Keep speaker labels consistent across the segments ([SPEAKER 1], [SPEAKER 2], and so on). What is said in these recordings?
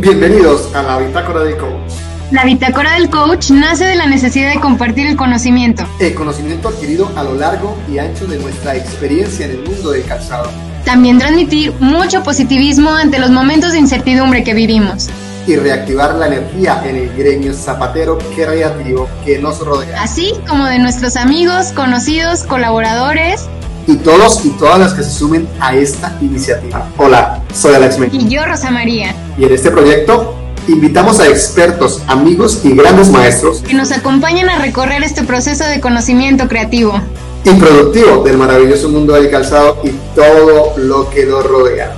[SPEAKER 1] Bienvenidos a la Bitácora del Coach.
[SPEAKER 2] La Bitácora del Coach nace de la necesidad de compartir el conocimiento.
[SPEAKER 1] El conocimiento adquirido a lo largo y ancho de nuestra experiencia en el mundo del calzado.
[SPEAKER 2] También transmitir mucho positivismo ante los momentos de incertidumbre que vivimos.
[SPEAKER 1] Y reactivar la energía en el gremio zapatero creativo que nos rodea.
[SPEAKER 2] Así como de nuestros amigos, conocidos, colaboradores
[SPEAKER 1] y todos y todas las que se sumen a esta iniciativa. Hola, soy Alex
[SPEAKER 2] Y yo, Rosa María.
[SPEAKER 1] Y en este proyecto invitamos a expertos, amigos y grandes maestros
[SPEAKER 2] que nos acompañan a recorrer este proceso de conocimiento creativo
[SPEAKER 1] y productivo del maravilloso mundo del calzado y todo lo que nos rodea.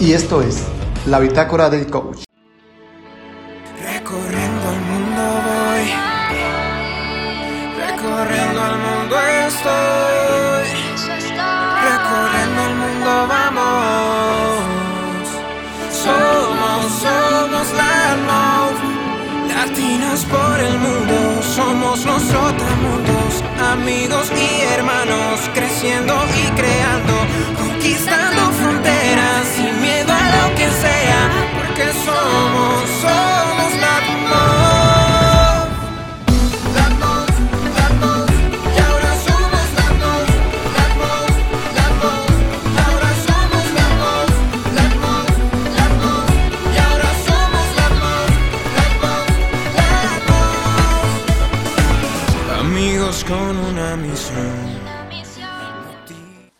[SPEAKER 1] Y esto es la bitácora del coach.
[SPEAKER 3] Recorriendo el mundo voy, recorriendo el mundo estoy, somos la love, latinos por el mundo, somos los mundos, amigos y hermanos, creciendo y creando, conquistando fronteras, sin miedo a lo que sea, porque somos, somos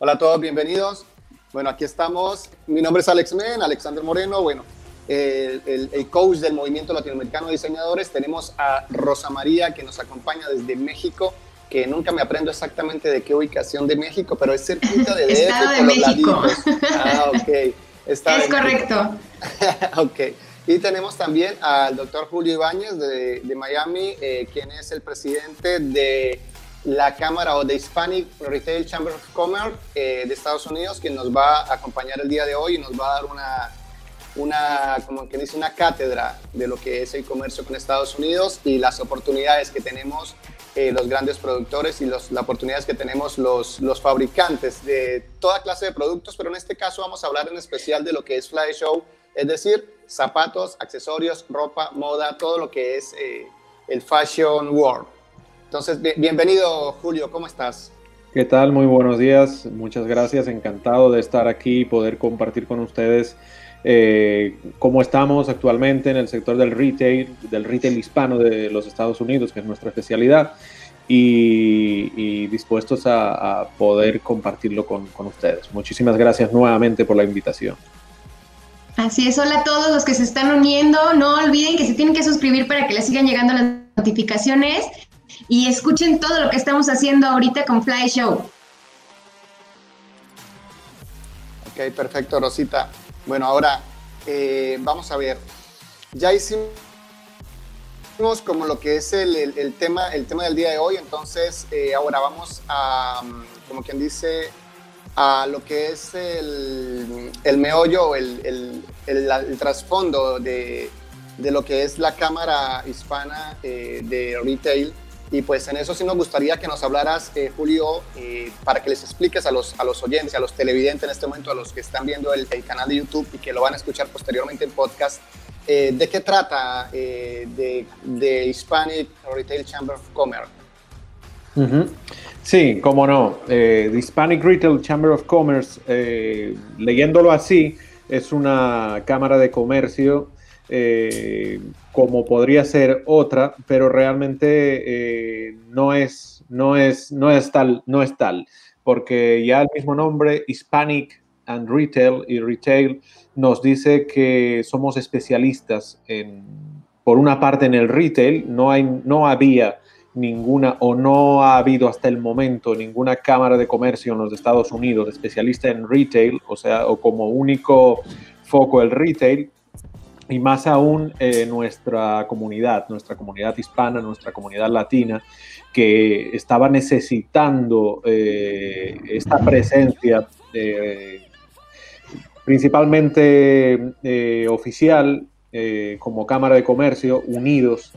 [SPEAKER 1] Hola a todos, bienvenidos. Bueno, aquí estamos. Mi nombre es Alex Men, Alexander Moreno. Bueno, el, el, coach del Movimiento Latinoamericano de Diseñadores. Tenemos a Rosa María que nos acompaña desde México, que nunca me aprendo exactamente de qué ubicación de México, pero es cerquita de DF
[SPEAKER 2] por los México.
[SPEAKER 1] Ah, ok.
[SPEAKER 2] Está es correcto.
[SPEAKER 1] ok. Y tenemos también al doctor Julio Ibáñez de, de Miami, eh, quien es el presidente de la Cámara o de Hispanic Retail Chamber of Commerce eh, de Estados Unidos, que nos va a acompañar el día de hoy y nos va a dar una, una, como que dice, una cátedra de lo que es el comercio con Estados Unidos y las oportunidades que tenemos eh, los grandes productores y las oportunidades que tenemos los, los fabricantes de toda clase de productos, pero en este caso vamos a hablar en especial de lo que es Fly Show, es decir, zapatos, accesorios, ropa, moda, todo lo que es eh, el fashion world. Entonces, bienvenido Julio, ¿cómo estás?
[SPEAKER 4] ¿Qué tal? Muy buenos días, muchas gracias, encantado de estar aquí y poder compartir con ustedes eh, cómo estamos actualmente en el sector del retail, del retail hispano de los Estados Unidos, que es nuestra especialidad, y, dispuestos a, poder compartirlo con, con ustedes. Muchísimas gracias nuevamente por la invitación.
[SPEAKER 2] Así es, hola a todos los que se están uniendo. No olviden que se tienen que suscribir para que les sigan llegando las notificaciones y escuchen todo lo que estamos haciendo ahorita con Fly Show.
[SPEAKER 1] Ok, perfecto, Rosita. Bueno, ahora eh, vamos a ver. Ya hicimos como lo que es el, tema, el tema del día de hoy, entonces eh, ahora vamos a, mm, como quien dice, a lo que es el, meollo, el, trasfondo de, de, lo que es la Cámara Hispana eh, de Retail y pues en eso sí nos gustaría que nos hablaras, eh, Julio, eh, para que les expliques a los, a los oyentes, a los televidentes en este momento, a los que están viendo el, canal de YouTube y que lo van a escuchar posteriormente en podcast, eh, ¿de qué trata de, de, Hispanic Retail Chamber of Commerce?
[SPEAKER 4] Sí, cómo no. The Hispanic Retail Chamber of Commerce, leyéndolo así, es una cámara de comercio como podría ser otra, pero realmente eh, no, es, no, es, no, es tal, no es tal, porque ya el mismo nombre, Hispanic and Retail y Retail, nos dice que somos especialistas en, por una parte en el retail, no, hay, no había ninguna o no ha habido hasta el momento ninguna cámara de comercio en los Estados Unidos especialista en retail, o sea, o como único foco el retail, y más aún eh, nuestra comunidad, nuestra comunidad hispana, nuestra comunidad latina, que estaba necesitando eh, esta presencia eh, principalmente oficial como Cámara de Comercio, unidos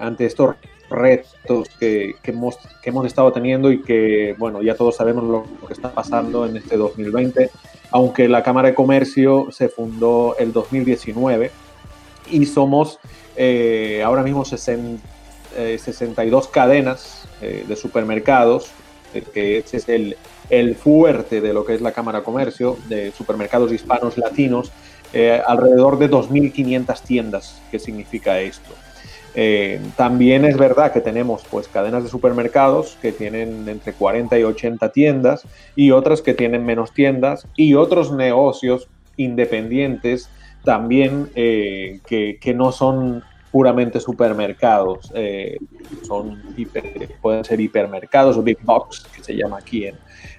[SPEAKER 4] ante estos retos que, hemos, que hemos estado teniendo y que, bueno, ya todos sabemos lo que está pasando en este 2020 aunque la Cámara de Comercio se fundó el 2019 y somos ahora mismo 62 cadenas de supermercados, que es el, el fuerte de lo que es la Cámara de Comercio, de supermercados hispanos latinos, alrededor de 2.500 tiendas. ¿Qué significa esto? Eh, también es verdad que tenemos pues cadenas de supermercados que tienen entre 40 y 80 tiendas y otras que tienen menos tiendas y otros negocios independientes también eh, que, no son puramente supermercados, eh, son pueden ser hipermercados o big box que se llama aquí en,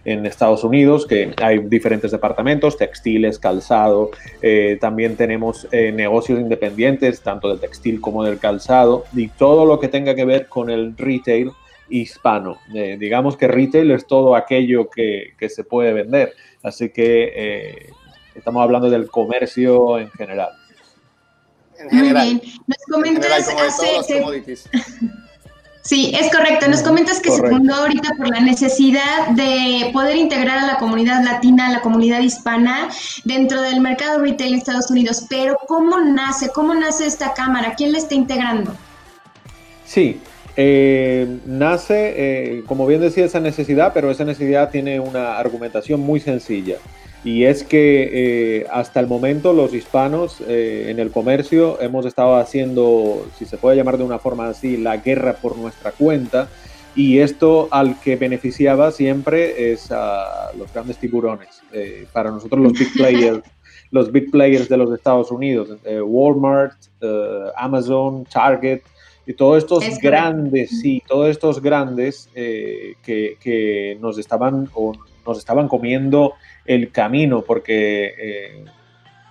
[SPEAKER 4] en Estados Unidos, que hay diferentes departamentos, textiles, calzado, eh, también tenemos eh, negocios independientes, tanto del textil como del calzado, y todo lo que tenga que ver con el retail hispano. Eh, digamos que retail es todo aquello que, se puede vender, así que estamos hablando del comercio en general.
[SPEAKER 2] En general. Muy bien. Nos comentas Sí, es correcto. Nos comentas que se fundó ahorita por la necesidad de poder integrar a la comunidad latina, a la comunidad hispana dentro del mercado retail en Estados Unidos. Pero ¿cómo nace? ¿Cómo nace esta cámara? ¿Quién la está integrando?
[SPEAKER 4] Sí, eh, nace, eh, como bien decía, esa necesidad, pero esa necesidad tiene una argumentación muy sencilla y es que eh, hasta el momento los hispanos eh, en el comercio hemos estado haciendo, si se puede llamar de una forma así, la guerra por nuestra cuenta y esto al que beneficiaba siempre es a los grandes tiburones. Eh, para nosotros los big players, los big players de los Estados Unidos, Walmart, Amazon, Target, y todos estos grandes, sí, todos estos grandes que, que, nos estaban o nos estaban comiendo el camino, porque eh,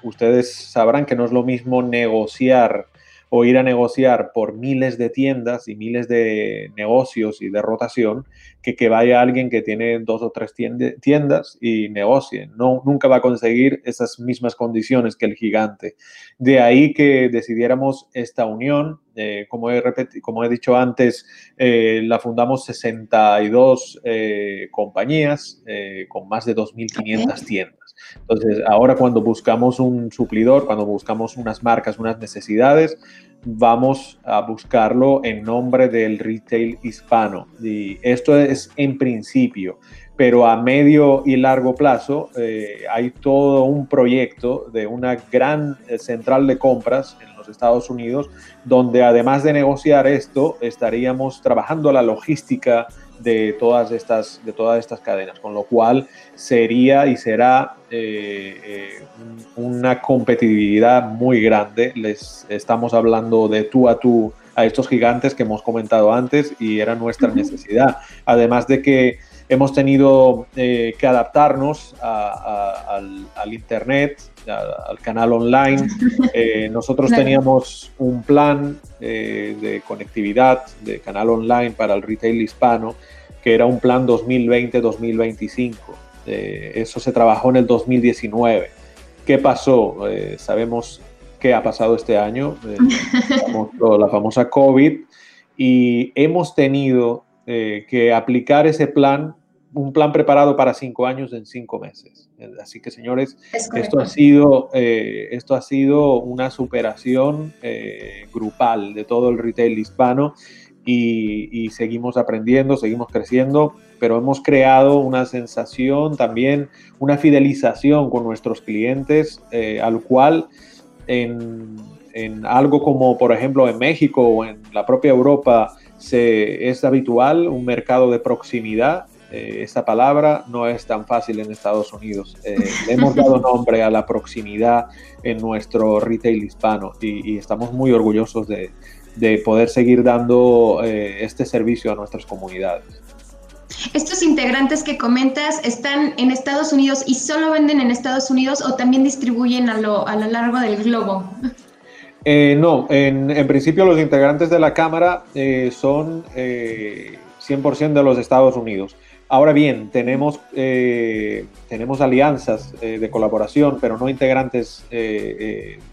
[SPEAKER 4] ustedes sabrán que no es lo mismo negociar o ir a negociar por miles de tiendas y miles de negocios y de rotación que que vaya alguien que tiene dos o tres tiendas y negocie. No, nunca va a conseguir esas mismas condiciones que el gigante. De ahí que decidiéramos esta unión. Eh, como, he como he dicho antes, eh, la fundamos 62 eh, compañías con más de 2.500 tiendas. Entonces, ahora cuando buscamos un suplidor, cuando buscamos unas marcas, unas necesidades, vamos a buscarlo en nombre del retail hispano. Y esto es en principio, pero a medio y largo plazo eh, hay todo un proyecto de una gran eh, central de compras en los Estados Unidos, donde además de negociar esto, estaríamos trabajando la logística de todas estas, de todas estas cadenas, con lo cual sería y será eh, eh, una competitividad muy grande. Les estamos hablando de tú a tú a estos gigantes que hemos comentado antes y era nuestra necesidad. Además de que hemos tenido eh, que adaptarnos al, Internet, al canal online. nosotros teníamos un plan de conectividad de canal online para el retail hispano, que era un plan 2020-2025. Eh, eso se trabajó en el 2019. ¿Qué pasó? Eh, sabemos qué ha pasado este año, eh, la famosa COVID, y hemos tenido que aplicar ese plan, un plan preparado para cinco años en cinco meses. Así que, señores, esto ha, sido, esto ha sido una superación grupal de todo el retail hispano y, seguimos aprendiendo, seguimos creciendo, pero hemos creado una sensación también, una fidelización con nuestros clientes, eh, al cual en, algo como por ejemplo en México o en la propia Europa se, es habitual un mercado de proximidad. Eh, esta palabra no es tan fácil en Estados Unidos. Eh, le hemos dado nombre a la proximidad en nuestro retail hispano y estamos muy orgullosos de, de poder seguir dando eh, este servicio a nuestras comunidades.
[SPEAKER 2] ¿Estos integrantes que comentas están en Estados Unidos y solo venden en Estados Unidos o también distribuyen a lo, a lo largo del globo?
[SPEAKER 4] Eh, no, en, principio los integrantes de la Cámara eh, son 100% de los Estados Unidos. Ahora bien, tenemos, tenemos alianzas de colaboración, pero no integrantes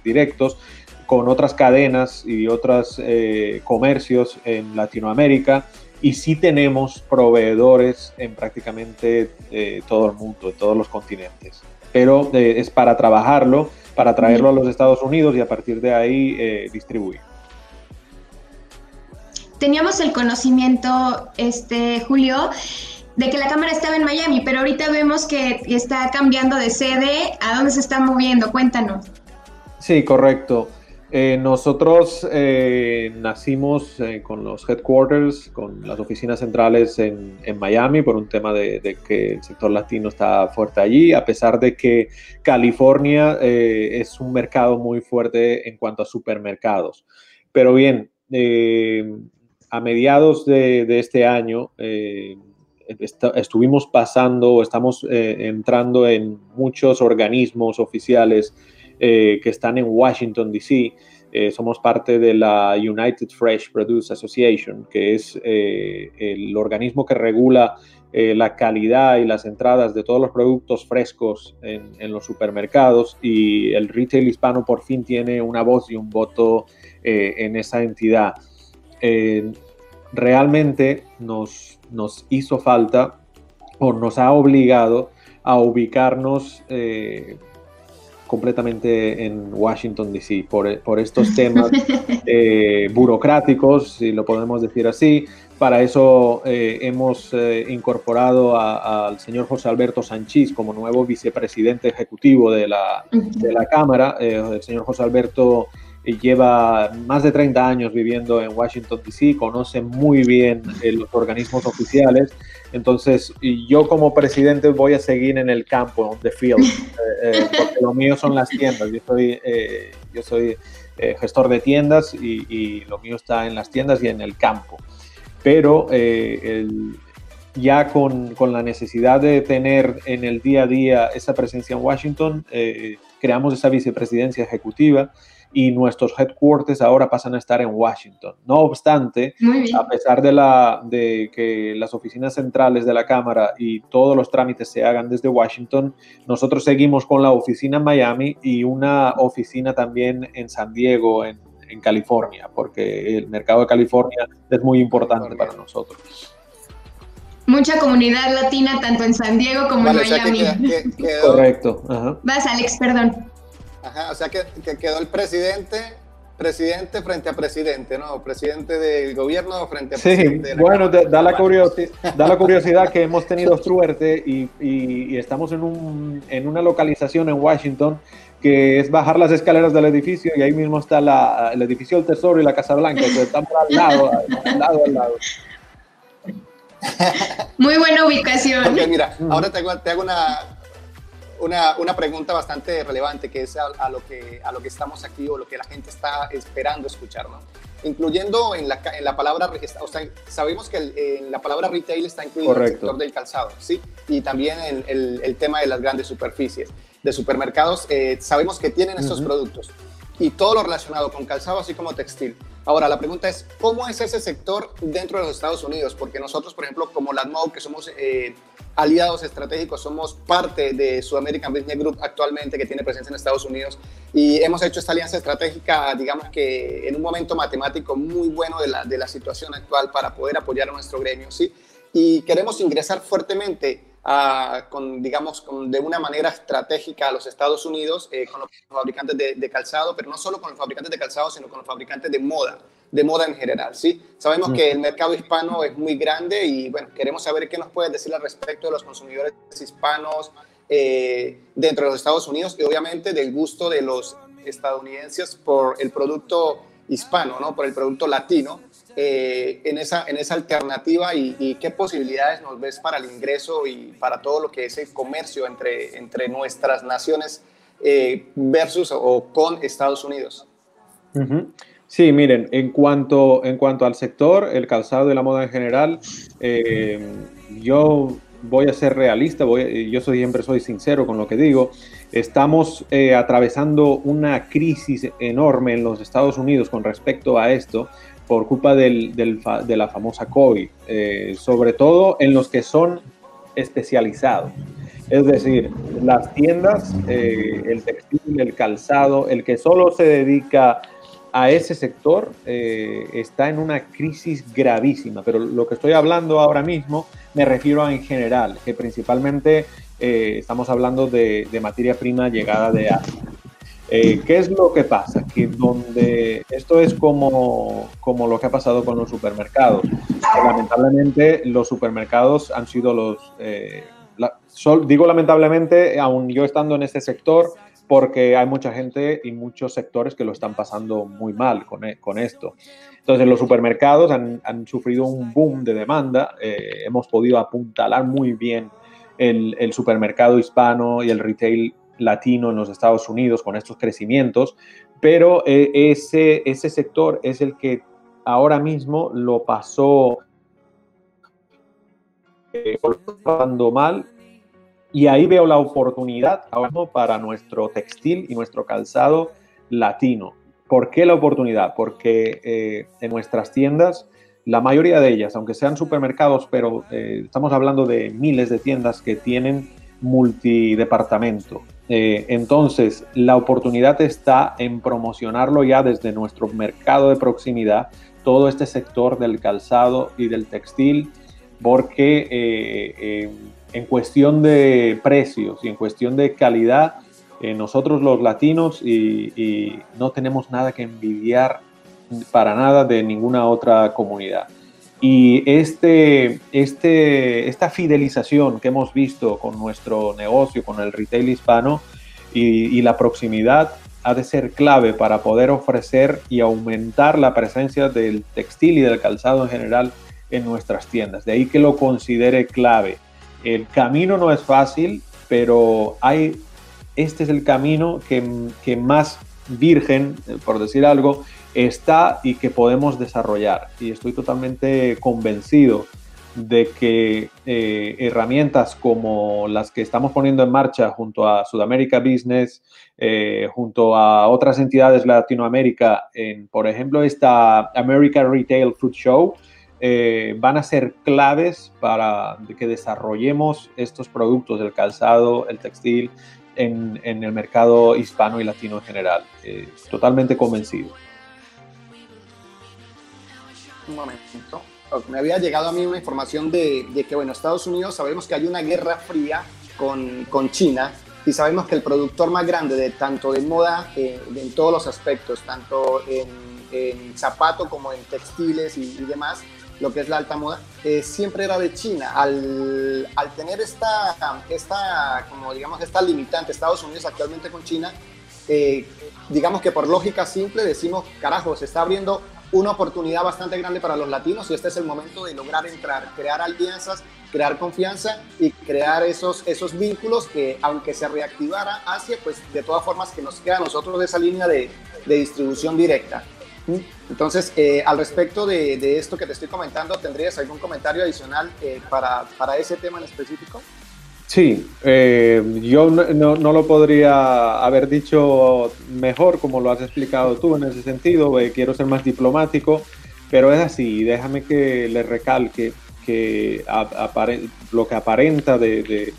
[SPEAKER 4] directos con otras cadenas y otros eh, comercios en Latinoamérica y sí tenemos proveedores en prácticamente eh, todo el mundo, en todos los continentes. pero es para trabajarlo, para traerlo a los Estados Unidos y a partir de ahí distribuir
[SPEAKER 2] teníamos el conocimiento, este, Julio, de que la cámara estaba en Miami, pero ahorita vemos que está cambiando de sede. ¿A dónde se está moviendo? Cuéntanos.
[SPEAKER 4] Sí, correcto. Eh, nosotros eh, nacimos eh, con los headquarters, con las oficinas centrales en, Miami, por un tema de, que el sector latino está fuerte allí, a pesar de que California es un mercado muy fuerte en cuanto a supermercados. Pero bien, a mediados de, este año estuvimos pasando, estamos entrando en muchos organismos oficiales eh, que están en Washington, D.C. somos parte de la United Fresh Produce Association, que es el organismo que regula la calidad y las entradas de todos los productos frescos en, los supermercados y el retail hispano por fin tiene una voz y un voto en esa entidad realmente nos, nos hizo falta o nos ha obligado a ubicarnos eh, completamente en Washington, D.C., por, estos temas eh, burocráticos, si lo podemos decir así. Para eso eh, hemos incorporado al señor José Alberto Sánchez como nuevo vicepresidente ejecutivo de la, de la Cámara. el señor José Alberto lleva más de 30 años viviendo en Washington, D.C., conoce muy bien eh, los organismos oficiales. Entonces, yo como presidente voy a seguir en el campo, on the field, eh, eh, porque lo mío son las tiendas. Yo soy, yo soy gestor de tiendas y, lo mío está en las tiendas y en el campo. Pero ya con, con, la necesidad de tener en el día a día esa presencia en Washington, creamos esa vicepresidencia ejecutiva y nuestros headquarters ahora pasan a estar en Washington. No obstante, a pesar de, la, de que las oficinas centrales de la Cámara y todos los trámites se hagan desde Washington, nosotros seguimos con la oficina en Miami y una oficina también en San Diego, en, en California, porque el mercado de California es muy importante para nosotros.
[SPEAKER 2] Mucha comunidad latina, tanto en San Diego como en Miami.
[SPEAKER 4] Correcto.
[SPEAKER 2] Vas, Alex, perdón.
[SPEAKER 1] Ajá, o sea que, quedó el presidente presidente frente a presidente, ¿no? Presidente del gobierno frente a presidente.
[SPEAKER 4] Sí, bueno, da, la curiosidad, da la curiosidad que hemos tenido suerte y, y, estamos en, un, en, una localización en Washington que es bajar las escaleras del edificio y ahí mismo está la, el edificio del Tesoro y la Casa Blanca, que están al lado, al lado, al lado.
[SPEAKER 2] Muy buena ubicación.
[SPEAKER 1] Ok, mira, ahora te hago, te hago una, una, una, pregunta bastante relevante que es a, lo que, a lo que estamos aquí o lo que la gente está esperando escuchar, ¿no? Incluyendo en la, en la palabra, o sea, sabemos que en la palabra retail está incluido el sector del calzado, ¿sí? Y también el, el, el tema de las grandes superficies de supermercados, eh, sabemos que tienen estos productos y todo lo relacionado con calzado, así como textil. Ahora, la pregunta es, ¿cómo es ese sector dentro de los Estados Unidos? Porque nosotros, por ejemplo, como LATMO, que somos eh, aliados estratégicos, somos parte de su American Business Group actualmente, que tiene presencia en Estados Unidos, y hemos hecho esta alianza estratégica, digamos que en un momento matemático muy bueno de la, de la situación actual para poder apoyar a nuestro gremio, ¿sí? Y queremos ingresar fuertemente con, digamos, de una manera estratégica a los Estados Unidos eh, con los fabricantes de, calzado, pero no solo con los fabricantes de calzado, sino con los fabricantes de moda, de moda en general, ¿sí? Sabemos que el mercado hispano es muy grande y, bueno, queremos saber qué nos puedes decir al respecto de los consumidores hispanos eh, dentro de los Estados Unidos y, obviamente, del gusto de los estadounidenses por el producto hispano, ¿no? Por el producto latino eh, en, esa, en esa alternativa y, qué posibilidades nos ves para el ingreso y para todo lo que es el comercio entre, entre nuestras naciones eh, versus o con Estados Unidos.
[SPEAKER 4] Sí, miren, en cuanto, en cuanto al sector, el calzado y la moda en general, eh, yo voy a ser realista, voy, yo soy, siempre soy sincero con lo que digo. Estamos atravesando una crisis enorme en los Estados Unidos con respecto a esto por culpa de la famosa COVID, eh, sobre todo en los que son especializados. Es decir, las tiendas, eh, el textil, el calzado, el que solo se dedica a ese sector eh, está en una crisis gravísima. Pero lo que estoy hablando ahora mismo me refiero a en general, que principalmente eh, estamos hablando de, materia prima llegada de Asia. Eh, ¿Qué es lo que pasa? Que donde esto es como, como lo que ha pasado con los supermercados. Lamentablemente los supermercados han sido los... Eh, digo lamentablemente, aún yo estando en este sector, porque hay mucha gente y muchos sectores que lo están pasando muy mal con, e, con esto. Entonces, los supermercados han, han, sufrido un boom de demanda. Eh, hemos podido apuntalar muy bien el, el, supermercado hispano y el retail latino en los Estados Unidos con estos crecimientos, pero eh, ese, ese sector es el que ahora mismo lo pasó eh, mal y ahí veo la oportunidad para nuestro textil y nuestro calzado latino. ¿Por qué la oportunidad? Porque eh, en nuestras tiendas, la mayoría de ellas, aunque sean supermercados, pero eh, estamos hablando de miles de tiendas que tienen multidepartamento. Eh, entonces, la oportunidad está en promocionarlo ya desde nuestro mercado de proximidad, todo este sector del calzado y del textil, porque en cuestión de precios y en cuestión de calidad, eh, nosotros los latinos y, no tenemos nada que envidiar para nada de ninguna otra comunidad. Y este, este, esta fidelización que hemos visto con nuestro negocio, con el retail hispano y, la proximidad, ha de ser clave para poder ofrecer y aumentar la presencia del textil y del calzado en general en nuestras tiendas. De ahí que lo considere clave. El camino no es fácil, pero hay, este es el camino que, más virgen, por decir algo, está y que podemos desarrollar. Y estoy totalmente convencido de que eh, herramientas como las que estamos poniendo en marcha junto a Sudamérica Business, eh, junto a otras entidades de Latinoamérica, en, por ejemplo, esta America Retail Food Show, eh, van a ser claves para que desarrollemos estos productos, el calzado, el textil, en, el mercado hispano y latino en general. Totalmente convencido.
[SPEAKER 1] Un momento. Me había llegado a mí una información de, que, bueno, Estados Unidos sabemos que hay una guerra fría con, con China y sabemos que el productor más grande de tanto de moda eh, en todos los aspectos, tanto en, zapato como en textiles y demás, lo que es la alta moda, eh, siempre era de China. Al, al, tener esta, esta, como digamos, esta limitante Estados Unidos actualmente con China, eh, digamos que por lógica simple decimos, carajo, se está abriendo una oportunidad bastante grande para los latinos y este es el momento de lograr entrar, crear alianzas, crear confianza y crear esos, esos vínculos que aunque se reactivara Asia, pues de todas formas que nos queda a nosotros esa línea de, de distribución directa. Entonces, eh, al respecto de, esto que te estoy comentando, ¿tendrías algún comentario adicional eh, para, para, ese tema en específico?
[SPEAKER 4] Sí, eh, yo no, no, lo podría haber dicho mejor como lo has explicado tú en ese sentido, quiero ser más diplomático, pero es así, déjame que le recalque que lo que aparenta de, de,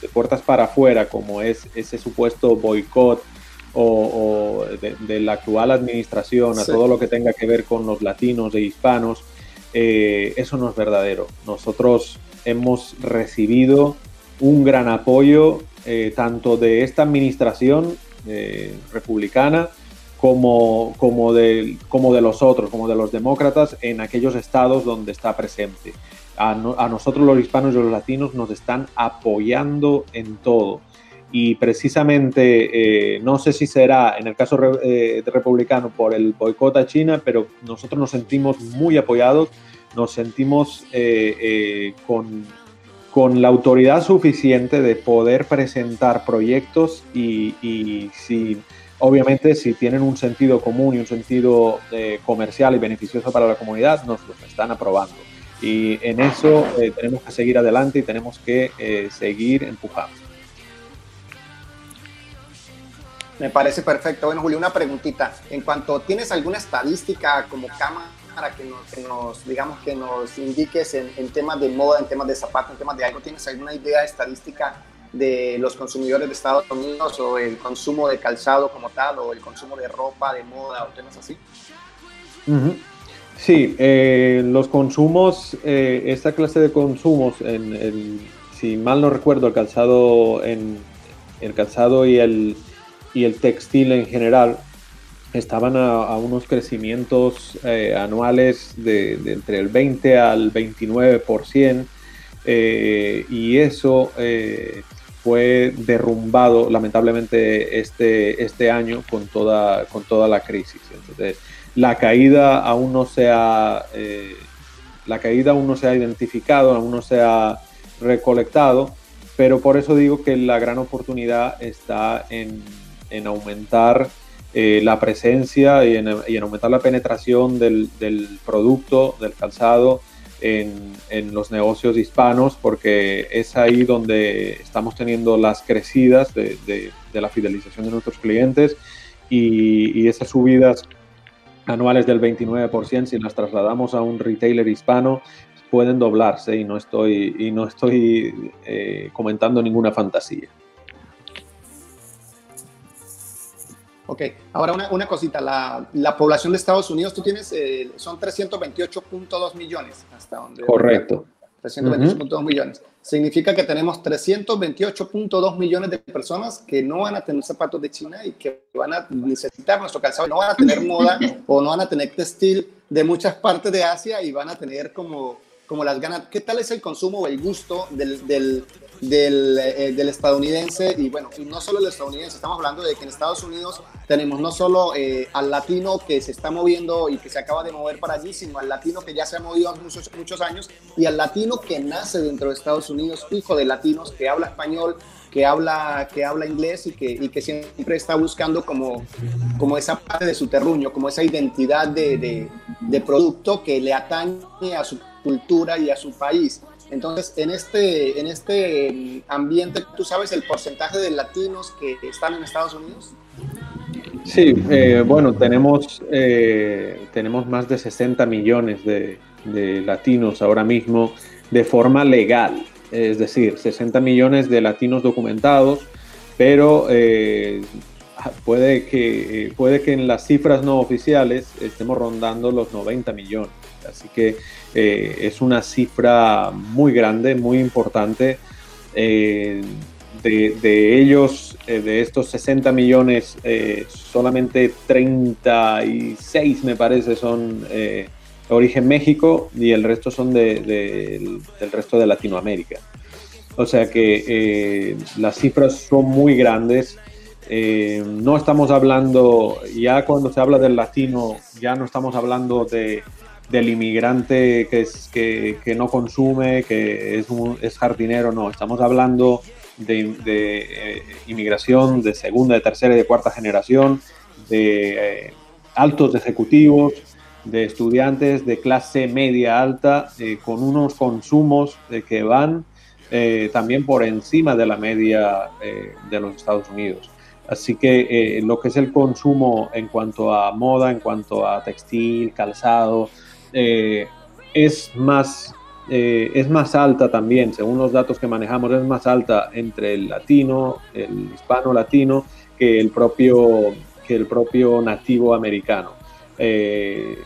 [SPEAKER 4] de puertas para afuera, como es ese supuesto boicot o, de, la actual administración a todo lo que tenga que ver con los latinos e hispanos, eh, eso no es verdadero. Nosotros hemos recibido un gran apoyo eh, tanto de esta administración eh, republicana como, como, de, como de los otros, como de los demócratas en aquellos estados donde está presente. A, nosotros los hispanos y los latinos nos están apoyando en todo y precisamente eh, no sé si será en el caso eh, republicano por el boicot a China, pero nosotros nos sentimos muy apoyados, nos sentimos con, con, la autoridad suficiente de poder presentar proyectos y, si, obviamente si tienen un sentido común y un sentido comercial y beneficioso para la comunidad, nos los están aprobando. Y en eso tenemos que seguir adelante y tenemos que seguir empujando.
[SPEAKER 1] Me parece perfecto. Bueno, Julio, una preguntita. En cuanto tienes alguna estadística como cámara que nos, que nos digamos, que nos indiques en, temas de moda, en temas de zapatos, en temas de algo, ¿tienes alguna idea estadística de los consumidores de Estados Unidos o el consumo de calzado como tal o el consumo de ropa, de moda o temas así?
[SPEAKER 4] Sí, eh, los consumos, eh, esta clase de consumos en, si mal no recuerdo, el calzado, en, el calzado y el, y el textil en general estaban a, unos crecimientos eh, anuales de, entre el 20 al 29%, eh, y eso eh, fue derrumbado lamentablemente este, este año con toda, con toda la crisis. Entonces, la caída aún no se ha, la caída aún no identificado, aún no se ha recolectado, pero por eso digo que la gran oportunidad está en, en aumentar eh, la presencia y en, aumentar la penetración del, producto, del calzado en, los negocios hispanos, porque es ahí donde estamos teniendo las crecidas de, la fidelización de nuestros clientes y, esas subidas anuales del 29%, si las trasladamos a un retailer hispano, pueden doblarse y no estoy, y no estoy eh, comentando ninguna fantasía.
[SPEAKER 1] Ok, ahora una, una cosita, la, la, población de Estados Unidos, tú tienes, eh, son 328.2 millones hasta donde...
[SPEAKER 4] Correcto.
[SPEAKER 1] 328.2 millones. Significa que tenemos 328.2 millones de personas que no van a tener zapatos de China y que van a necesitar nuestro calzado, no van a tener moda o no van a tener textil de muchas partes de Asia y van a tener como, como las ganas. ¿Qué tal es el consumo o el gusto del, del, del, eh, del, estadounidense y bueno, y no solo el estadounidense, estamos hablando de que en Estados Unidos tenemos no solo eh, al latino que se está moviendo y que se acaba de mover para allí, sino al latino que ya se ha movido muchos, muchos años y al latino que nace dentro de Estados Unidos, hijo de latinos, que habla español, que habla, que habla inglés y que, y que siempre está buscando como, como esa parte de su terruño, como esa identidad de, de, de producto que le atañe a su cultura y a su país. Entonces, en este, en este mm, ambiente, ¿tú sabes el porcentaje de latinos que están en Estados Unidos?
[SPEAKER 4] Sí, eh, bueno, tenemos, eh, tenemos más de 60 millones de, latinos ahora mismo de forma legal, es decir, 60 millones de latinos documentados, pero eh, puede, que, puede que en las cifras no oficiales estemos rondando los 90 millones. Así que eh, es una cifra muy grande, muy importante. Eh, de, ellos, eh, de estos 60 millones, solamente 36 me parece son de origen México y el resto son del resto de Latinoamérica. O sea que las cifras son muy grandes. no estamos hablando, ya cuando se habla del latino, ya no estamos hablando de del inmigrante que, es, que, que no consume, que es, es, jardinero, no, estamos hablando de, de eh, inmigración de segunda, de tercera y de cuarta generación, de eh, altos ejecutivos, de estudiantes de clase media alta, eh, con unos consumos que van también por encima de la media de los Estados Unidos. Así que lo que es el consumo en cuanto a moda, en cuanto a textil, calzado, eh, es, más, eh, es más alta también, según los datos que manejamos, es más alta entre el latino, el hispano-latino, que el propio, que el propio nativo americano. Eh,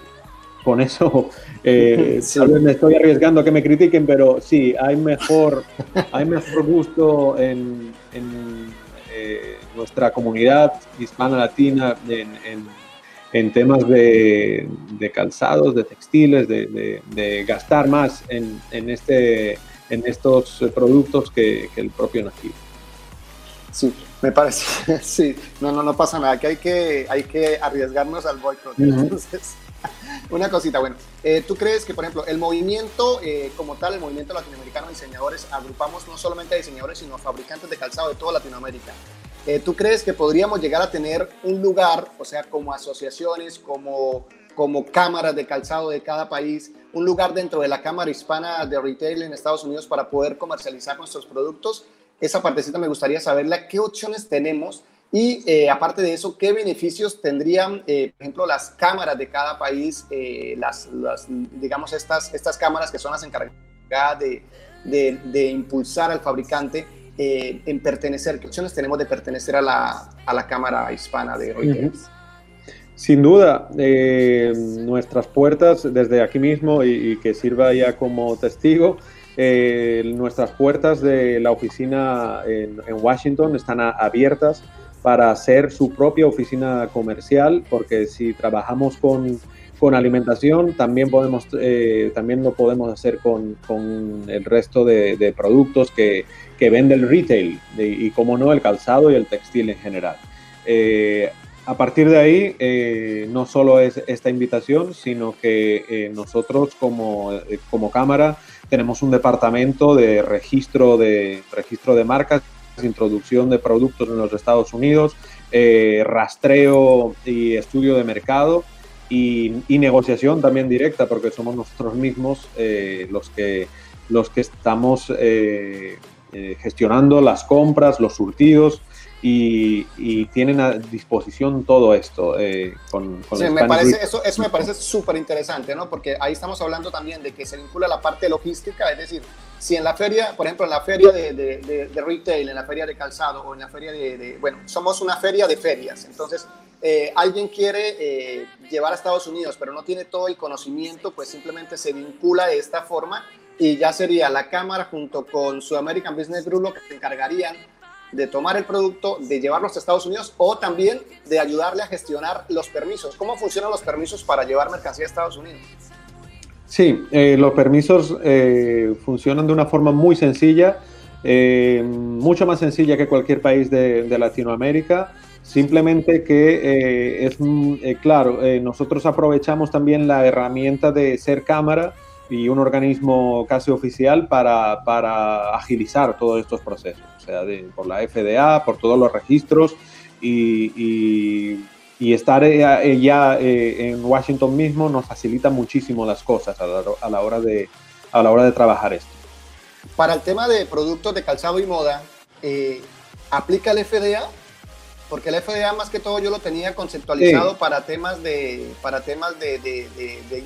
[SPEAKER 4] con eso, tal vez me estoy arriesgando a que me critiquen, pero sí, hay mejor, hay mejor gusto en, nuestra comunidad hispana-latina, en en temas de, calzados, de textiles, de, gastar más en, este, en estos productos que, el propio nativo.
[SPEAKER 1] Sí, me parece, sí, no, no, no pasa nada, que hay que, hay que arriesgarnos al boicot. Entonces, una cosita, bueno, eh, ¿tú crees que, por ejemplo, el movimiento eh, como tal, el movimiento latinoamericano de diseñadores, agrupamos no solamente a diseñadores, sino a fabricantes de calzado de toda Latinoamérica? Eh, ¿Tú crees que podríamos llegar a tener un lugar, o sea, como asociaciones, como, como cámaras de calzado de cada país, un lugar dentro de la Cámara Hispana de Retail en Estados Unidos para poder comercializar nuestros productos? Esa partecita me gustaría saberla, qué opciones tenemos y eh, aparte de eso, ¿qué beneficios tendrían, eh, por ejemplo, las cámaras de cada país, las, digamos, estas, estas cámaras que son las encargadas de, de, de impulsar al fabricante? Eh, en pertenecer, qué opciones tenemos de pertenecer a la, a la Cámara Hispana de Reuters.
[SPEAKER 4] Sin duda, eh, nuestras puertas desde aquí mismo y, que sirva ya como testigo, nuestras puertas de la oficina en, Washington están abiertas para hacer su propia oficina comercial, porque si trabajamos con, con alimentación, también, podemos, eh, también lo podemos hacer con, con el resto de, de productos que, que, vende el retail y, como no, el calzado y el textil en general. Eh, a partir de ahí, eh, no solo es esta invitación, sino que nosotros como, como Cámara tenemos un departamento de registro de, registro de marcas introducción de productos en los Estados Unidos, eh, rastreo y estudio de mercado y, negociación también directa, porque somos nosotros mismos eh, los, que, los que estamos eh, gestionando las compras, los surtidos y, tienen a disposición todo esto. Eh, con,
[SPEAKER 1] sí, me parece, eso, eso me parece súper interesante, ¿no? Porque ahí estamos hablando también de que se vincula la parte logística, es decir, si en la feria, por ejemplo, en la feria de, de, retail, en la feria de calzado o en la feria de, bueno, somos una feria de ferias, entonces eh, alguien quiere eh, llevar a Estados Unidos, pero no tiene todo el conocimiento, pues simplemente se vincula de esta forma y ya sería la Cámara junto con su American Business Group lo que se encargarían de tomar el producto, de llevarlo a Estados Unidos o también de ayudarle a gestionar los permisos. ¿Cómo funcionan los permisos para llevar mercancía a Estados Unidos?
[SPEAKER 4] Sí, eh, los permisos eh, funcionan de una forma muy sencilla, eh, mucho más sencilla que cualquier país de, de Latinoamérica. Simplemente que es claro, nosotros aprovechamos también la herramienta de ser cámara y un organismo casi oficial para, para agilizar todos estos procesos, o sea, por la FDA, por todos los registros y, estar eh, ya eh, en Washington mismo nos facilita muchísimo las cosas a la, hora de, a la hora de trabajar esto.
[SPEAKER 1] Para el tema de productos de calzado y moda, eh, ¿aplica el FDA? Porque el FDA más que todo yo lo tenía conceptualizado para temas de para temas de, de,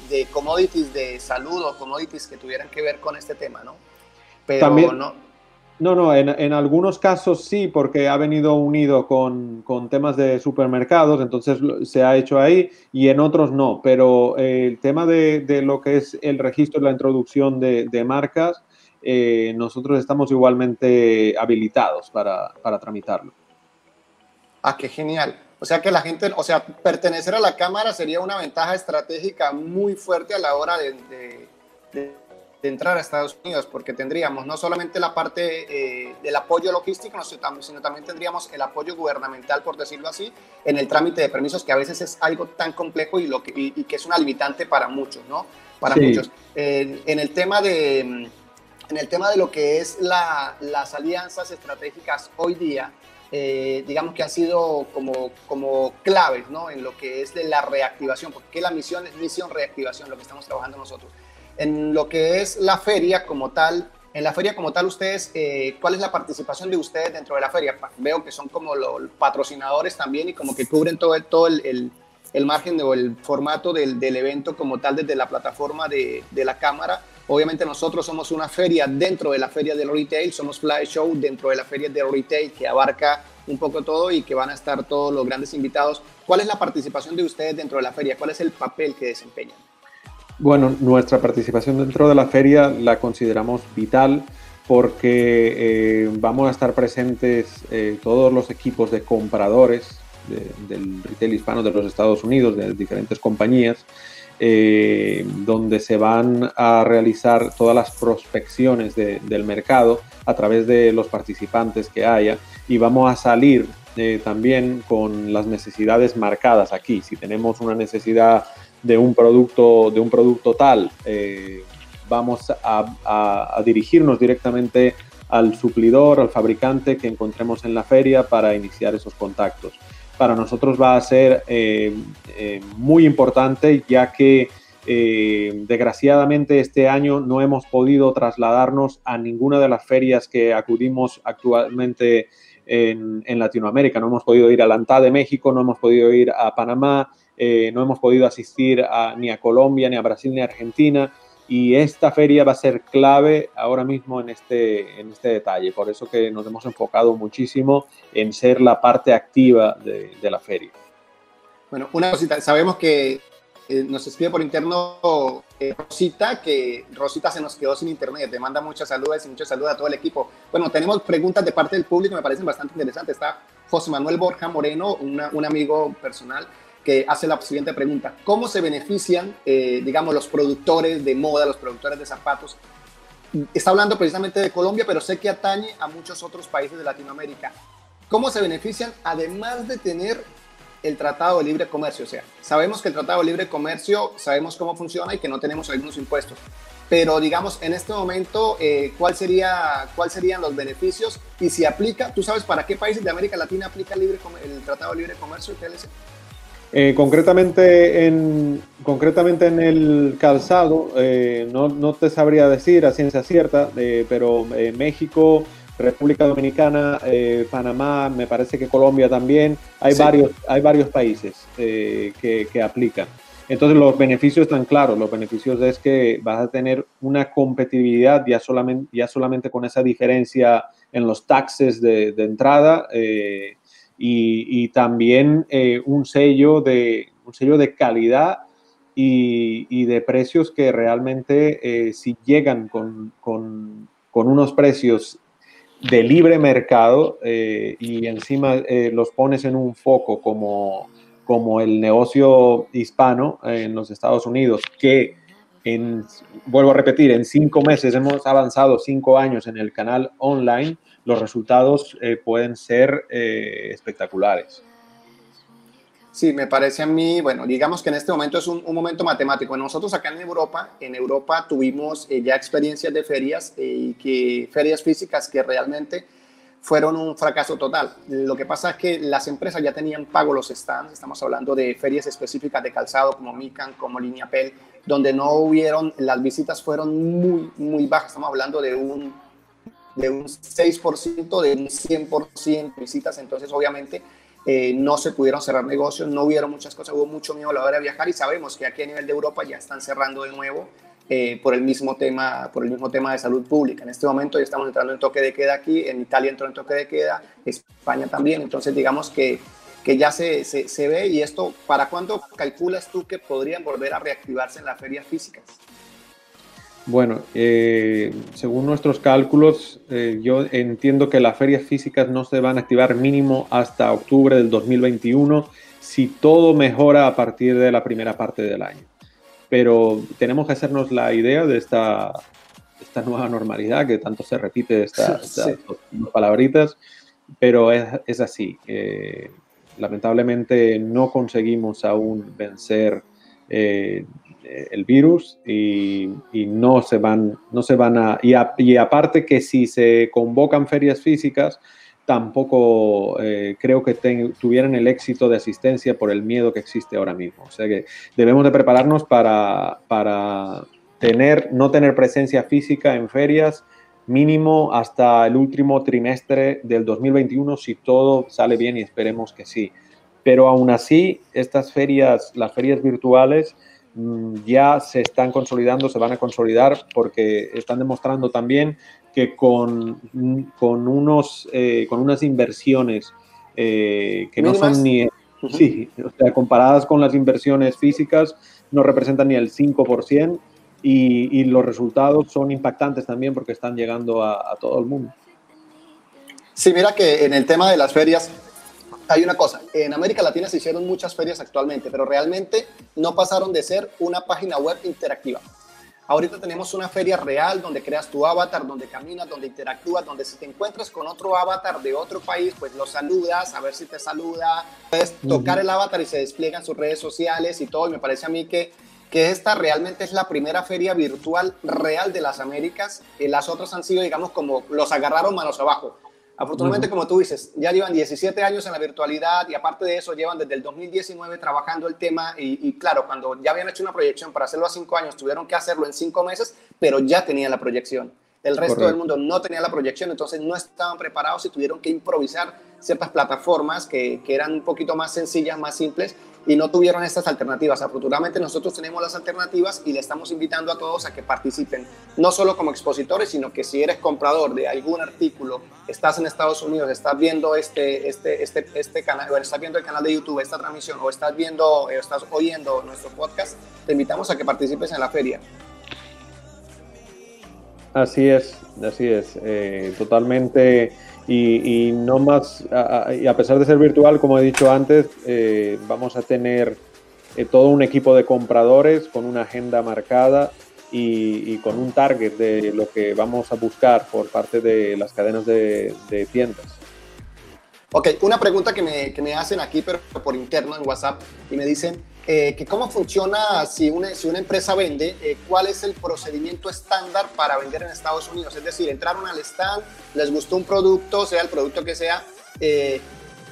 [SPEAKER 1] de, commodities de salud o commodities que tuvieran que ver con este tema, ¿no?
[SPEAKER 4] Pero También, no. No, no, en, en, algunos casos sí, porque ha venido unido con, con, temas de supermercados, entonces se ha hecho ahí, y en otros no, pero eh, el tema de, de, lo que es el registro y la introducción de, de marcas, eh, nosotros estamos igualmente habilitados para, para tramitarlo.
[SPEAKER 1] Ah, qué genial. O sea que la gente, o sea, pertenecer a la Cámara sería una ventaja estratégica muy fuerte a la hora de, entrar a Estados Unidos, porque tendríamos no solamente la parte eh, del apoyo logístico, sino también tendríamos el apoyo gubernamental, por decirlo así, en el trámite de permisos, que a veces es algo tan complejo y, lo que, y, que es una limitante para muchos, ¿no? Para muchos. en el tema de en el tema de lo que es la, las alianzas estratégicas hoy día, eh, digamos que han sido como, como claves ¿no? en lo que es de la reactivación, porque la misión es misión reactivación, lo que estamos trabajando nosotros. En lo que es la feria como tal, en la feria como tal, ustedes, eh, ¿cuál es la participación de ustedes dentro de la feria? Veo que son como los patrocinadores también y como que cubren todo, el, todo el, el, margen o el formato del, del, evento como tal desde la plataforma de, de la cámara. Obviamente nosotros somos una feria dentro de la feria del retail, somos Fly Show dentro de la feria del retail que abarca un poco todo y que van a estar todos los grandes invitados. ¿Cuál es la participación de ustedes dentro de la feria? ¿Cuál es el papel que desempeñan?
[SPEAKER 4] Bueno, nuestra participación dentro de la feria la consideramos vital porque eh, vamos a estar presentes eh, todos los equipos de compradores del retail hispano de los Estados Unidos, de diferentes compañías, eh, donde se van a realizar todas las prospecciones del mercado a través de los participantes que haya y vamos a salir eh, también con las necesidades marcadas aquí. Si tenemos una necesidad de un producto, de un producto tal, eh, vamos a, dirigirnos directamente al suplidor, al fabricante que encontremos en la feria para iniciar esos contactos. Para nosotros va a ser eh, muy importante ya que desgraciadamente este año no hemos podido trasladarnos a ninguna de las ferias que acudimos actualmente en, Latinoamérica. No hemos podido ir a la ANTA de México, no hemos podido ir a Panamá, eh, no hemos podido asistir ni a Colombia, ni a Brasil, ni a Argentina. Y esta feria va a ser clave ahora mismo en este, en este detalle. Por eso que nos hemos enfocado muchísimo en ser la parte activa de, la feria.
[SPEAKER 1] Bueno, una cosita, sabemos que eh, nos escribe por interno eh, Rosita, que Rosita se nos quedó sin internet. Te manda muchas saludos y muchos saludos a todo el equipo. Bueno, tenemos preguntas de parte del público, me parecen bastante interesantes. Está José Manuel Borja Moreno, un amigo personal, que hace la siguiente pregunta. ¿Cómo se benefician, eh, digamos, los productores de moda, los productores de zapatos? Está hablando precisamente de Colombia, pero sé que atañe a muchos otros países de Latinoamérica. ¿Cómo se benefician, además de tener el Tratado de Libre Comercio. O sea, sabemos que el Tratado de Libre Comercio, sabemos cómo funciona y que no tenemos algunos impuestos. Pero digamos, en este momento, eh, ¿cuál sería, ¿cuáles serían los beneficios? Y si aplica, ¿tú sabes para qué países de América Latina aplica el, libre, el Tratado de Libre Comercio, TLC?
[SPEAKER 4] Eh, concretamente, en, concretamente en el calzado, eh, no, no, te sabría decir a ciencia cierta, pero México, República Dominicana, eh, Panamá, me parece que Colombia también, hay, varios, hay varios países eh, que, aplican. Entonces los beneficios están claros, los beneficios es que vas a tener una competitividad ya solamente, ya solamente con esa diferencia en los taxes de, entrada eh, y, también un, sello de, un sello de calidad y, de precios que realmente si llegan con, con, con unos precios de libre mercado eh, y encima eh, los pones en un foco como, como el negocio hispano en los Estados Unidos, que en, vuelvo a repetir, en cinco meses hemos avanzado cinco años en el canal online, los resultados eh, pueden ser espectaculares.
[SPEAKER 1] Sí, me parece a mí, bueno, digamos que en este momento es un, momento matemático. Nosotros acá en Europa, en Europa tuvimos eh, ya experiencias de ferias, eh, que, ferias físicas que realmente fueron un fracaso total. Lo que pasa es que las empresas ya tenían pago los stands, estamos hablando de ferias específicas de calzado como Mican, como Pel, donde no hubieron, las visitas fueron muy, muy bajas, estamos hablando de un, de un 6%, de un 100% visitas, entonces obviamente eh, no se pudieron cerrar negocios, no hubieron muchas cosas, hubo mucho miedo a la hora de viajar y sabemos que aquí a nivel de Europa ya están cerrando de nuevo eh, por, el mismo tema, por el mismo tema de salud pública. En este momento ya estamos entrando en toque de queda aquí, en Italia entró en toque de queda, España también, entonces digamos que, que ya se, se, se ve y esto, ¿para cuándo calculas tú que podrían volver a reactivarse en las ferias físicas?
[SPEAKER 4] Bueno, eh, según nuestros cálculos, eh, yo entiendo que las ferias físicas no se van a activar mínimo hasta octubre del 2021 si todo mejora a partir de la primera parte del año. Pero tenemos que hacernos la idea de esta, esta nueva normalidad que tanto se repite estas, palabritas, pero es, es así. Eh, lamentablemente no conseguimos aún vencer el virus y, no se van, no se van a, y, aparte que si se convocan ferias físicas, tampoco eh, creo que tuvieran el éxito de asistencia por el miedo que existe ahora mismo. O sea que debemos de prepararnos para, para tener, no tener presencia física en ferias mínimo hasta el último trimestre del 2021 si todo sale bien y esperemos que sí. Pero aún así, estas ferias, las ferias virtuales, ya se están consolidando, se van a consolidar porque están demostrando también que con, con, unos, eh, con unas inversiones eh, que no son ni, sí, o sea, comparadas con las inversiones físicas, no representan ni el 5% y, y los resultados son impactantes también porque están llegando a, a todo el mundo.
[SPEAKER 1] Sí, mira que en el tema de las ferias, hay una cosa, en América Latina se hicieron muchas ferias actualmente, pero realmente no pasaron de ser una página web interactiva. Ahorita tenemos una feria real donde creas tu avatar, donde caminas, donde interactúas, donde si te encuentras con otro avatar de otro país, pues lo saludas, a ver si te saluda, puedes tocar el avatar y se despliegan sus redes sociales y todo. Y me parece a mí que, que esta realmente es la primera feria virtual real de las Américas. Y las otras han sido, digamos, como los agarraron manos abajo. Afortunadamente, como tú dices, ya llevan 17 años en la virtualidad y aparte de eso llevan desde el 2019 trabajando el tema y, claro, cuando ya habían hecho una proyección para hacerlo a 5 años, tuvieron que hacerlo en 5 meses, pero ya tenían la proyección. El resto del mundo no tenía la proyección, entonces no estaban preparados y tuvieron que improvisar ciertas plataformas que, que, eran un poquito más sencillas, más simples, y no tuvieron estas alternativas. Afortunadamente nosotros tenemos las alternativas y le estamos invitando a todos a que participen, no solo como expositores, sino que si eres comprador de algún artículo, estás en Estados Unidos, estás viendo este, este, este, este canal, o estás viendo el canal de YouTube, esta transmisión, o estás viendo, eh, estás oyendo nuestro podcast, te invitamos a que participes en la feria.
[SPEAKER 4] Así es, así es, eh, totalmente. Y, no más, a, y a pesar de ser virtual, como he dicho antes, eh, vamos a tener eh, todo un equipo de compradores con una agenda marcada y, con un target de lo que vamos a buscar por parte de las cadenas de, tiendas.
[SPEAKER 1] Ok, una pregunta que me, que me hacen aquí, pero por interno en WhatsApp, y me dicen, eh, que cómo funciona si una, si una empresa vende, eh, cuál es el procedimiento estándar para vender en Estados Unidos. Es decir, entraron al stand, les gustó un producto, sea el producto que sea, eh,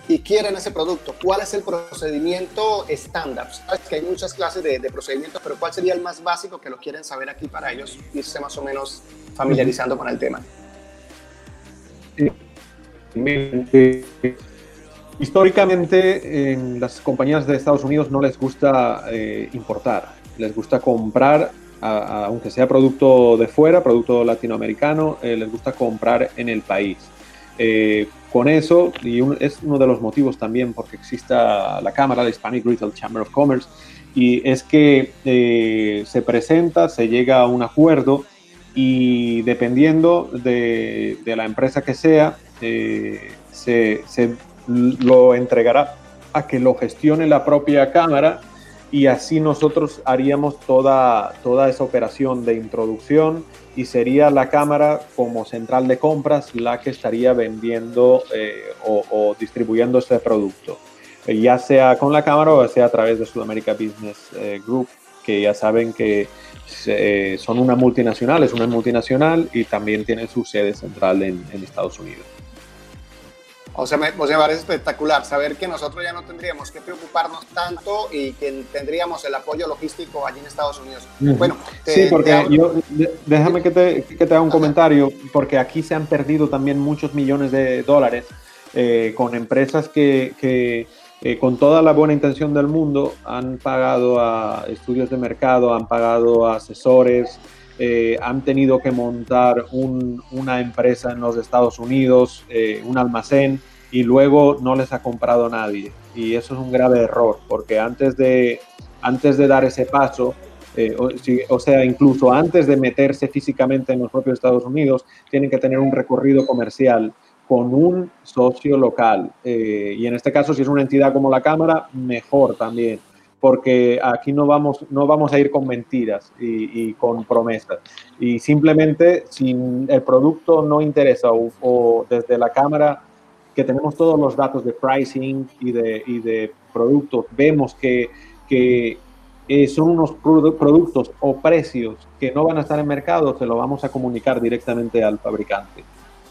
[SPEAKER 1] y quieren ese producto. ¿Cuál es el procedimiento estándar? Sabes que hay muchas clases de, de, procedimientos, pero ¿cuál sería el más básico que lo quieren saber aquí para ellos irse más o menos familiarizando con el tema?
[SPEAKER 4] Históricamente, en las compañías de Estados Unidos no les gusta eh, importar, les gusta comprar, aunque sea producto de fuera, producto latinoamericano, eh, les gusta comprar en el país. Eh, con eso, y es uno de los motivos también porque exista la Cámara de Hispanic Retail Chamber of Commerce, y es que se presenta, se llega a un acuerdo y dependiendo de, la empresa que sea, se, se lo entregará a que lo gestione la propia cámara y así nosotros haríamos toda, toda esa operación de introducción y sería la cámara como central de compras la que estaría vendiendo eh, o, distribuyendo ese producto, eh, ya sea con la cámara o sea a través de Sudamerica Business eh, Group, que ya saben que son una multinacional, es una multinacional y también tiene su sede central en Estados Unidos.
[SPEAKER 1] O sea, me, parece espectacular saber que nosotros ya no tendríamos que preocuparnos tanto y que tendríamos el apoyo logístico allí en Estados Unidos.
[SPEAKER 4] Bueno, sí, porque yo, déjame que te, que te haga un comentario, porque aquí se han perdido también muchos millones de dólares eh, con empresas que, que eh, con toda la buena intención del mundo han pagado a estudios de mercado, han pagado a asesores, eh, han tenido que montar una empresa en los Estados Unidos, eh, un almacén, y luego no les ha comprado nadie. Y eso es un grave error, porque antes de, antes de dar ese paso, eh, o, sea, incluso antes de meterse físicamente en los propios Estados Unidos, tienen que tener un recorrido comercial con un socio local. y en este caso, si es una entidad como la Cámara, mejor también porque aquí no vamos, no vamos a ir con mentiras y, con promesas. Y simplemente si el producto no interesa o, desde la cámara que tenemos todos los datos de pricing y de, y de productos, vemos que, que eh, son unos productos o precios que no van a estar en mercado, se lo vamos a comunicar directamente al fabricante.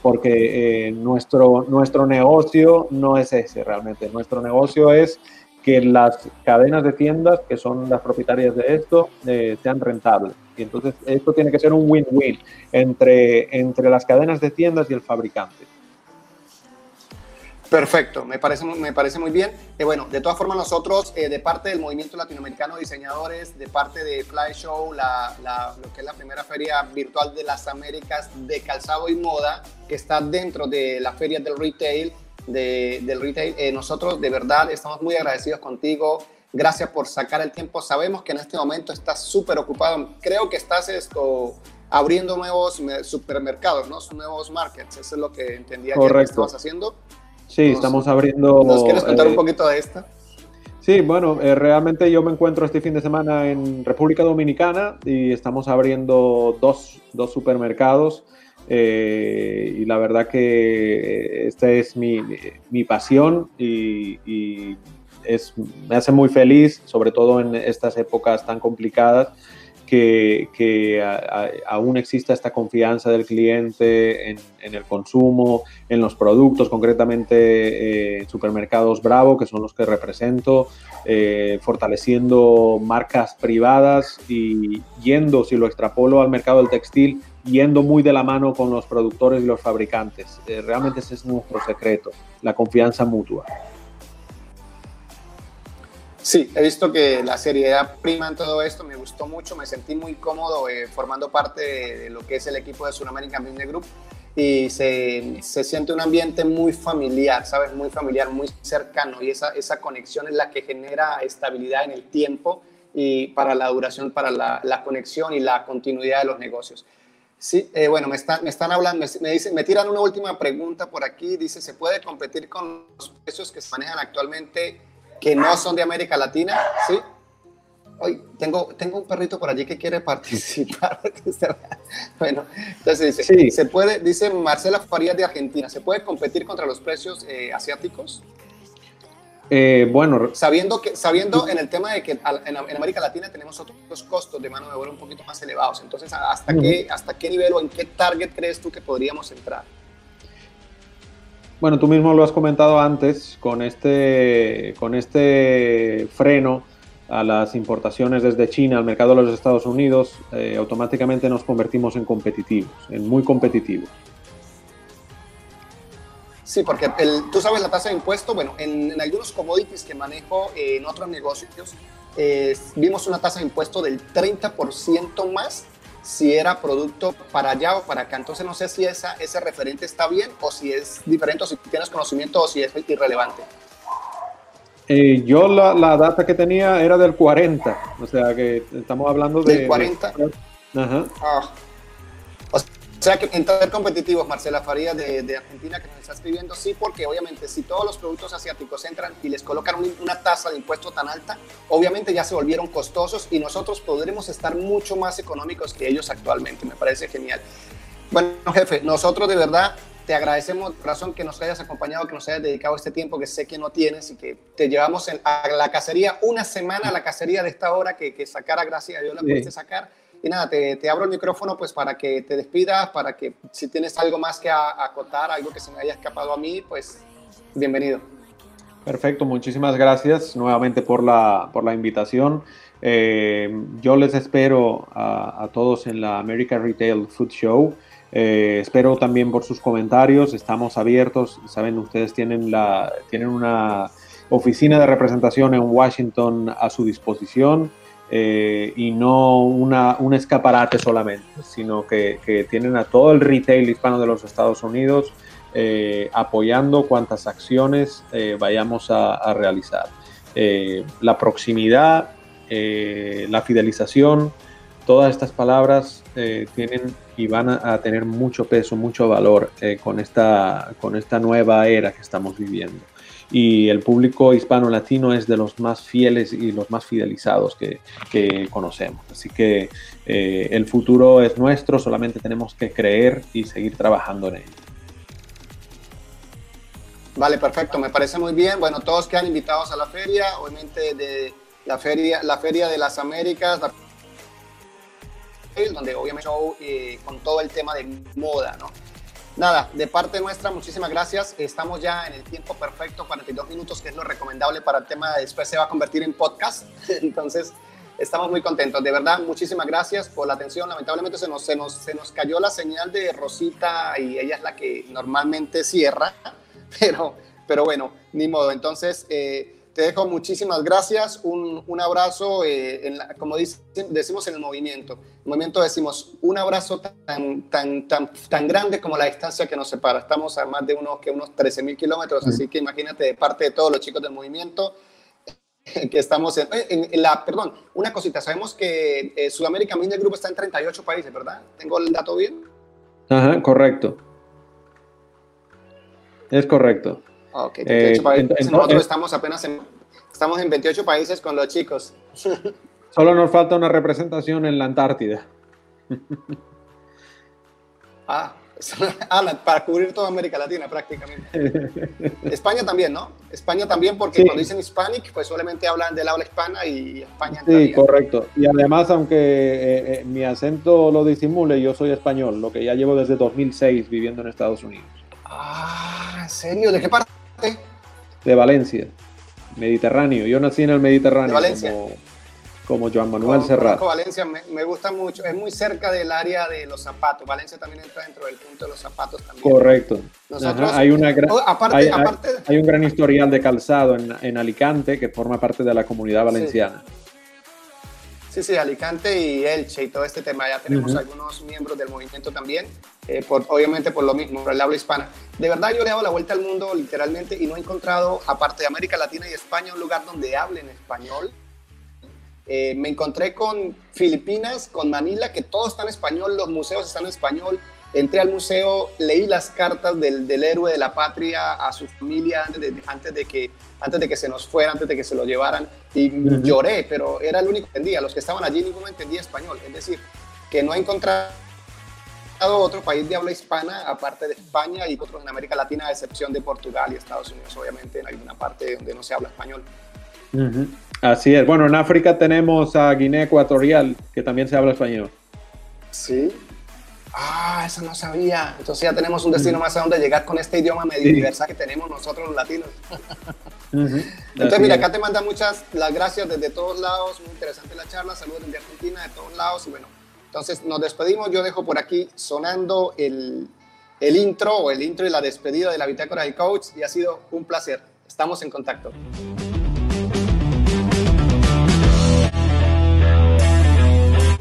[SPEAKER 4] Porque eh, nuestro, nuestro negocio no es ese realmente. Nuestro negocio es que las cadenas de tiendas, que son las propietarias de esto, eh, sean rentables. Y entonces esto tiene que ser un win-win entre, entre las cadenas de tiendas y el fabricante.
[SPEAKER 1] Perfecto, me parece, me parece muy bien. Eh, bueno, de todas formas nosotros, eh, de parte del Movimiento Latinoamericano de Diseñadores, de parte de Fly Show, la, lo que es la primera feria virtual de las Américas de calzado y moda, que está dentro de la feria del retail, del retail. Eh, nosotros de verdad estamos muy agradecidos contigo. Gracias por sacar el tiempo. Sabemos que en este momento estás súper ocupado. Creo que estás esto, abriendo nuevos supermercados, ¿no? Nuevos markets. Eso es lo que entendía que estabas haciendo.
[SPEAKER 4] Sí, estamos abriendo...
[SPEAKER 1] ¿Nos quieres contar un eh, poquito de esto?
[SPEAKER 4] Sí, bueno, eh, realmente yo me encuentro este fin de semana en República Dominicana y estamos abriendo dos, dos supermercados. Eh, y la verdad que esta es mi, mi pasión y, es, me hace muy feliz, sobre todo en estas épocas tan complicadas, que, que aún exista esta confianza del cliente en, en el consumo, en los productos, concretamente eh, supermercados Bravo, que son los que represento, eh, fortaleciendo marcas privadas y yendo, si lo extrapolo al mercado del textil, yendo muy de la mano con los productores y los fabricantes. Eh, realmente ese es nuestro secreto, la confianza mutua.
[SPEAKER 1] Sí, he visto que la seriedad prima en todo esto, me gustó mucho, me sentí muy cómodo eh, formando parte de, lo que es el equipo de Sudamerican Business Group y se, se, siente un ambiente muy familiar, ¿sabes? Muy familiar, muy cercano y esa, esa conexión es la que genera estabilidad en el tiempo y para la duración, para la, la conexión y la continuidad de los negocios. Sí, eh, bueno, me, están, me están hablando, me, dicen, me tiran una última pregunta por aquí, dice, ¿se puede competir con los precios que se manejan actualmente que no son de América Latina, ¿sí? Hoy tengo, tengo un perrito por allí que quiere participar. bueno, entonces dice, ¿se puede, dice Marcela Farías de Argentina, ¿se puede competir contra los precios eh, asiáticos?
[SPEAKER 4] Eh, bueno,
[SPEAKER 1] sabiendo que sabiendo en el tema de que en, América Latina tenemos otros costos de mano de obra un poquito más elevados, entonces hasta qué hasta qué nivel o en qué target crees tú que podríamos entrar?
[SPEAKER 4] Bueno, tú mismo lo has comentado antes, con este, con este freno a las importaciones desde China al mercado de los Estados Unidos, eh, automáticamente nos convertimos en competitivos, en muy competitivos.
[SPEAKER 1] Sí, porque tú sabes la tasa de impuesto, bueno, en, algunos commodities que manejo en otros negocios, eh, vimos una tasa de impuesto del 30% más si era producto para allá o para acá. Entonces no sé si esa, ese referente está bien o si es diferente o si tienes conocimiento o si es irrelevante.
[SPEAKER 4] Eh, yo la, la, data que tenía era del 40, o sea que estamos hablando de...
[SPEAKER 1] ¿Del 40? Ajá. Ah, o sea que entrar competitivos, Marcela Faría de, Argentina, que nos está escribiendo, sí, porque obviamente si todos los productos asiáticos entran y les colocan una tasa de impuesto tan alta, obviamente ya se volvieron costosos y nosotros podremos estar mucho más económicos que ellos actualmente. Me parece genial. Bueno, jefe, nosotros de verdad te agradecemos, razón, que nos hayas acompañado, que nos hayas dedicado este tiempo que sé que no tienes y que te llevamos a la cacería una semana, a la cacería de esta hora que, que sacara, gracias a Dios la pudiste sacar y nada, te, te, abro el micrófono pues para que te despidas, para que si tienes algo más que acotar, algo que se me haya escapado a mí, pues bienvenido.
[SPEAKER 4] Perfecto, muchísimas gracias nuevamente por la, por la invitación. Eh, yo les espero a, a, todos en la American Retail Food Show. Eh, espero también por sus comentarios. Estamos abiertos. Saben, ustedes tienen, la, tienen una oficina de representación en Washington a su disposición. Eh, y no una, un escaparate solamente, sino que, que, tienen a todo el retail hispano de los Estados Unidos eh, apoyando cuantas acciones eh, vayamos a, a realizar. la proximidad, la fidelización, todas estas palabras tienen y van a, a, tener mucho peso, mucho valor con, esta, con esta nueva era que estamos viviendo y el público hispano-latino es de los más fieles y los más fidelizados que, que conocemos. Así que eh, el futuro es nuestro, solamente tenemos que creer y seguir trabajando en ello.
[SPEAKER 1] Vale, perfecto, me parece muy bien. Bueno, todos quedan invitados a la feria, obviamente de la feria, la feria de las Américas, donde obviamente show eh, con todo el tema de moda, ¿no? Nada, de parte nuestra, muchísimas gracias. Estamos ya en el tiempo perfecto, 42 minutos, que es lo recomendable para el tema. Después se va a convertir en podcast. Entonces, estamos muy contentos. De verdad, muchísimas gracias por la atención. Lamentablemente se nos, se nos, se nos cayó la señal de Rosita y ella es la que normalmente cierra. Pero, pero bueno, ni modo. Entonces, eh, te dejo muchísimas gracias, un, un abrazo, eh, como decimos en el movimiento. En el movimiento decimos un abrazo tan, tan, tan, tan grande como la distancia que nos separa. Estamos a más de unos, unos 13 mil kilómetros, así que imagínate de parte de todos los chicos del movimiento que estamos en, en, la, perdón, una cosita, sabemos que eh, Sudamérica Media Group está en 38 países, ¿verdad? ¿Tengo el dato bien?
[SPEAKER 4] Ajá, correcto. Es correcto.
[SPEAKER 1] Ok, 28 eh, países. Nosotros estamos apenas en, estamos en 28 países con los chicos.
[SPEAKER 4] Solo nos falta una representación en la Antártida.
[SPEAKER 1] ah, ah para cubrir toda América Latina prácticamente. España también, ¿no? España también, porque cuando dicen Hispanic, pues solamente hablan del habla hispana y España.
[SPEAKER 4] Sí, correcto. Y además, aunque eh, eh, mi acento lo disimule, yo soy español, lo que ya llevo desde 2006 viviendo en Estados Unidos.
[SPEAKER 1] Ah, ¿en serio? ¿De qué parte?
[SPEAKER 4] De Valencia, Mediterráneo. Yo nací en el Mediterráneo.
[SPEAKER 1] De Valencia.
[SPEAKER 4] como Joan Manuel Serrat.
[SPEAKER 1] Valencia me, gusta mucho, es muy cerca del área de los zapatos. Valencia también entra dentro del punto de los zapatos también.
[SPEAKER 4] Correcto. hay, una oh, aparte, hay, un gran historial de calzado en, Alicante que forma parte de la comunidad valenciana.
[SPEAKER 1] Sí. Sí, Alicante y Elche y todo este tema. Ya tenemos algunos miembros del movimiento también, eh, por, obviamente por lo mismo, por el habla hispana. De verdad yo le he dado la vuelta al mundo literalmente y no he encontrado, aparte de América Latina y España, un lugar donde hablen español eh, me encontré con Filipinas, con Manila, que todo está en español, los museos están en español. Entré al museo, leí las cartas del, héroe de la patria a su familia antes de, antes, de que, antes de que se nos fuera, antes de que se lo llevaran, y lloré, pero era el único que entendía. Los que estaban allí ninguno entendía español. Es decir, que no he encontrado otro país de habla hispana aparte de España y otros en América Latina, a excepción de Portugal y Estados Unidos, obviamente, en alguna parte donde no se habla español.
[SPEAKER 4] Así es. Bueno, en África tenemos a Guinea Ecuatorial, que también se habla español.
[SPEAKER 1] Sí. Ah, eso no sabía. Entonces ya tenemos un destino más a donde llegar con este idioma medio universal que tenemos nosotros los latinos. Entonces, mira, acá te manda muchas las gracias desde todos lados. Muy interesante la charla. Saludos desde Argentina, de todos lados. Y bueno, entonces nos despedimos. Yo dejo por aquí sonando el, el intro o el intro y la despedida de la bitácora del coach. Y ha sido un placer. Estamos en contacto.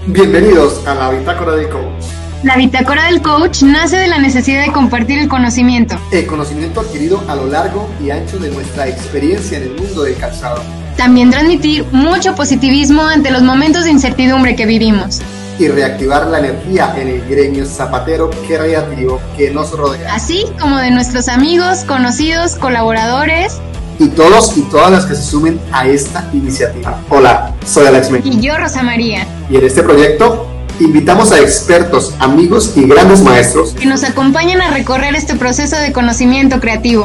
[SPEAKER 1] Bienvenidos a la Bitácora del Coach.
[SPEAKER 2] La Bitácora del Coach nace de la necesidad de compartir el conocimiento.
[SPEAKER 1] El conocimiento adquirido a lo largo y ancho de nuestra experiencia en el mundo del calzado.
[SPEAKER 2] También transmitir mucho positivismo ante los momentos de incertidumbre que vivimos.
[SPEAKER 1] Y reactivar la energía en el gremio zapatero creativo que nos rodea.
[SPEAKER 2] Así como de nuestros amigos, conocidos, colaboradores
[SPEAKER 1] y todos y todas las que se sumen a esta iniciativa. Hola, soy Alex Mejía.
[SPEAKER 2] Y yo, Rosa María.
[SPEAKER 1] Y en este proyecto invitamos a expertos, amigos y grandes maestros
[SPEAKER 2] que nos acompañen a recorrer este proceso de conocimiento creativo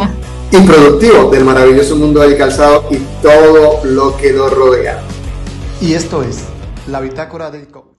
[SPEAKER 1] y productivo del maravilloso mundo del calzado y todo lo que lo rodea. Y esto es la bitácora del coach.